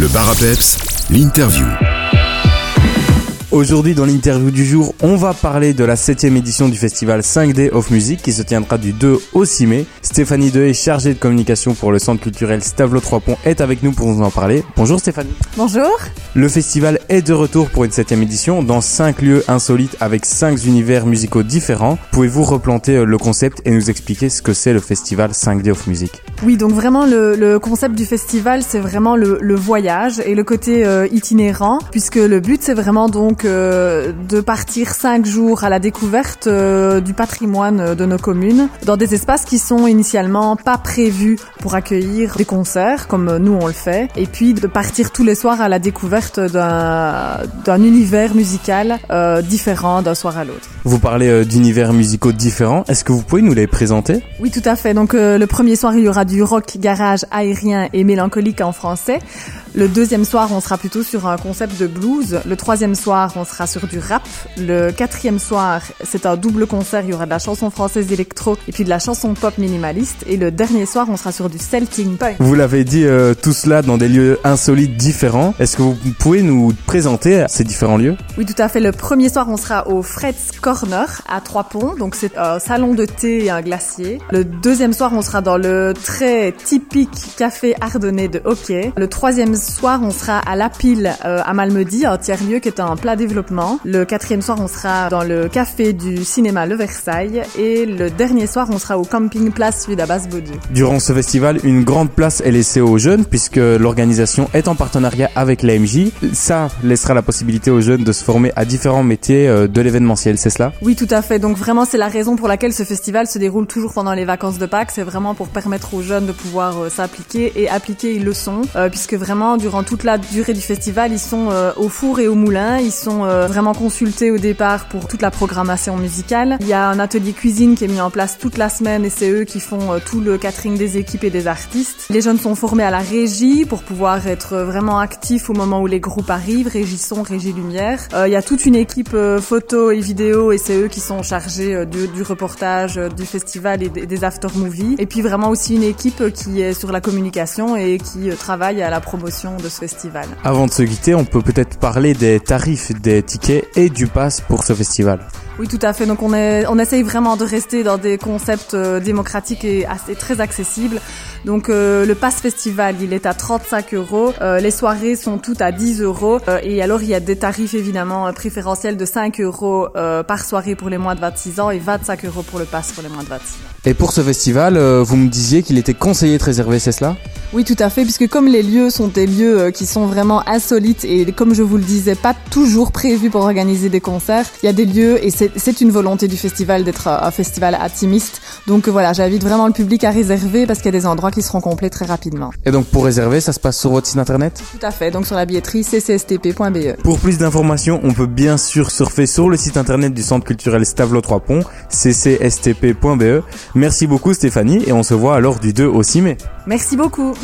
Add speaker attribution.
Speaker 1: Le bar l'interview.
Speaker 2: Aujourd'hui, dans l'interview du jour, on va parler de la 7 édition du festival 5D of Music qui se tiendra du 2 au 6 mai. Stéphanie Dehé, chargée de communication pour le centre culturel Stavelo 3 Ponts, est avec nous pour nous en parler. Bonjour Stéphanie.
Speaker 3: Bonjour.
Speaker 2: Le festival est de retour pour une 7 édition dans 5 lieux insolites avec 5 univers musicaux différents. Pouvez-vous replanter euh, le concept et nous expliquer ce que c'est le festival 5D of Music?
Speaker 3: Oui, donc vraiment le, le concept du festival, c'est vraiment le, le, voyage et le côté euh, itinérant, puisque le but c'est vraiment donc de partir cinq jours à la découverte euh, du patrimoine de nos communes dans des espaces qui sont initialement pas prévus pour accueillir des concerts comme nous on le fait et puis de partir tous les soirs à la découverte d'un univers musical euh, différent d'un soir à l'autre.
Speaker 2: Vous parlez euh, d'univers musicaux différents, est-ce que vous pouvez nous les présenter?
Speaker 3: Oui tout à fait, donc le premier soir il y aura du rock garage aérien et mélancolique en français. Le deuxième soir, on sera plutôt sur un concept de blues. Le troisième soir, on sera sur du rap. Le quatrième soir, c'est un double concert. Il y aura de la chanson française électro et puis de la chanson pop minimaliste. Et le dernier soir, on sera sur du Celtic punk.
Speaker 2: Vous l'avez dit, euh, tout cela dans des lieux insolites différents. Est-ce que vous pouvez nous présenter ces différents lieux?
Speaker 3: Oui, tout à fait. Le premier soir, on sera au Fred's Corner à Trois Ponts. Donc c'est un salon de thé et un glacier. Le deuxième soir, on sera dans le très typique café ardennais de hockey. Le troisième soir, on sera à La Pile euh, à Malmedy, un tiers-lieu qui est en plat développement. Le quatrième soir, on sera dans le café du cinéma Le Versailles. Et le dernier soir, on sera au camping Place Sud à Basse-Baudu.
Speaker 2: Durant ce festival, une grande place est laissée aux jeunes puisque l'organisation est en partenariat avec l'AMJ. Ça laissera la possibilité aux jeunes de se former à différents métiers euh, de l'événementiel, c'est cela?
Speaker 3: Oui, tout à fait. Donc vraiment, c'est la raison pour laquelle ce festival se déroule toujours pendant les vacances de Pâques. C'est vraiment pour permettre aux jeunes de pouvoir euh, s'appliquer et appliquer, ils le sont. puisque vraiment, durant toute la durée du festival, ils sont euh, au four et au moulin. Ils sont euh, vraiment consultés au départ pour toute la programmation musicale. Il y a un atelier cuisine qui est mis en place toute la semaine et c'est eux qui font euh, tout le catering des équipes et des artistes. Les jeunes sont formés à la régie pour pouvoir être vraiment actifs au moment où les groupes arrivent, régie son, régie lumière. Il y a toute une équipe photo et vidéo et c'est eux qui sont chargés du reportage du festival et des after movies. Et puis vraiment aussi une équipe qui est sur la communication et qui travaille à la promotion de ce festival.
Speaker 2: Avant de se quitter, on peut peut-être parler des tarifs des tickets et du pass pour ce festival.
Speaker 3: Oui, tout à fait. Donc on, est, on essaye vraiment de rester dans des concepts euh, démocratiques et assez très accessibles. Donc euh, le pass festival, il est à 35 euros. Euh, les soirées sont toutes à 10 euros. et alors il y a des tarifs évidemment préférentiels de 5 euros par soirée pour les moins de 26 ans et 25 euros pour le pass pour les moins de 26 ans.
Speaker 2: Et pour ce festival, vous me disiez qu'il était conseillé de réserver, c'est cela?
Speaker 3: Oui, tout à fait, puisque comme les lieux sont des lieux qui sont vraiment insolites et comme je vous le disais, pas toujours prévus pour organiser des concerts, il y a des lieux et c'est une volonté du festival d'être un festival intimiste. Donc voilà, j'invite vraiment le public à réserver parce qu'il y a des endroits qui seront complets très rapidement.
Speaker 2: Et donc pour réserver, ça se passe sur votre site internet?
Speaker 3: Tout à fait, donc sur la billetterie ccstp.be.
Speaker 2: Pour plus d'informations, on peut bien sûr surfer sur le site internet du Centre culturel Stavelo 3 Ponts, ccstp.be. Merci beaucoup Stéphanie et on se voit alors du 2 au 6 mai.
Speaker 3: Merci beaucoup.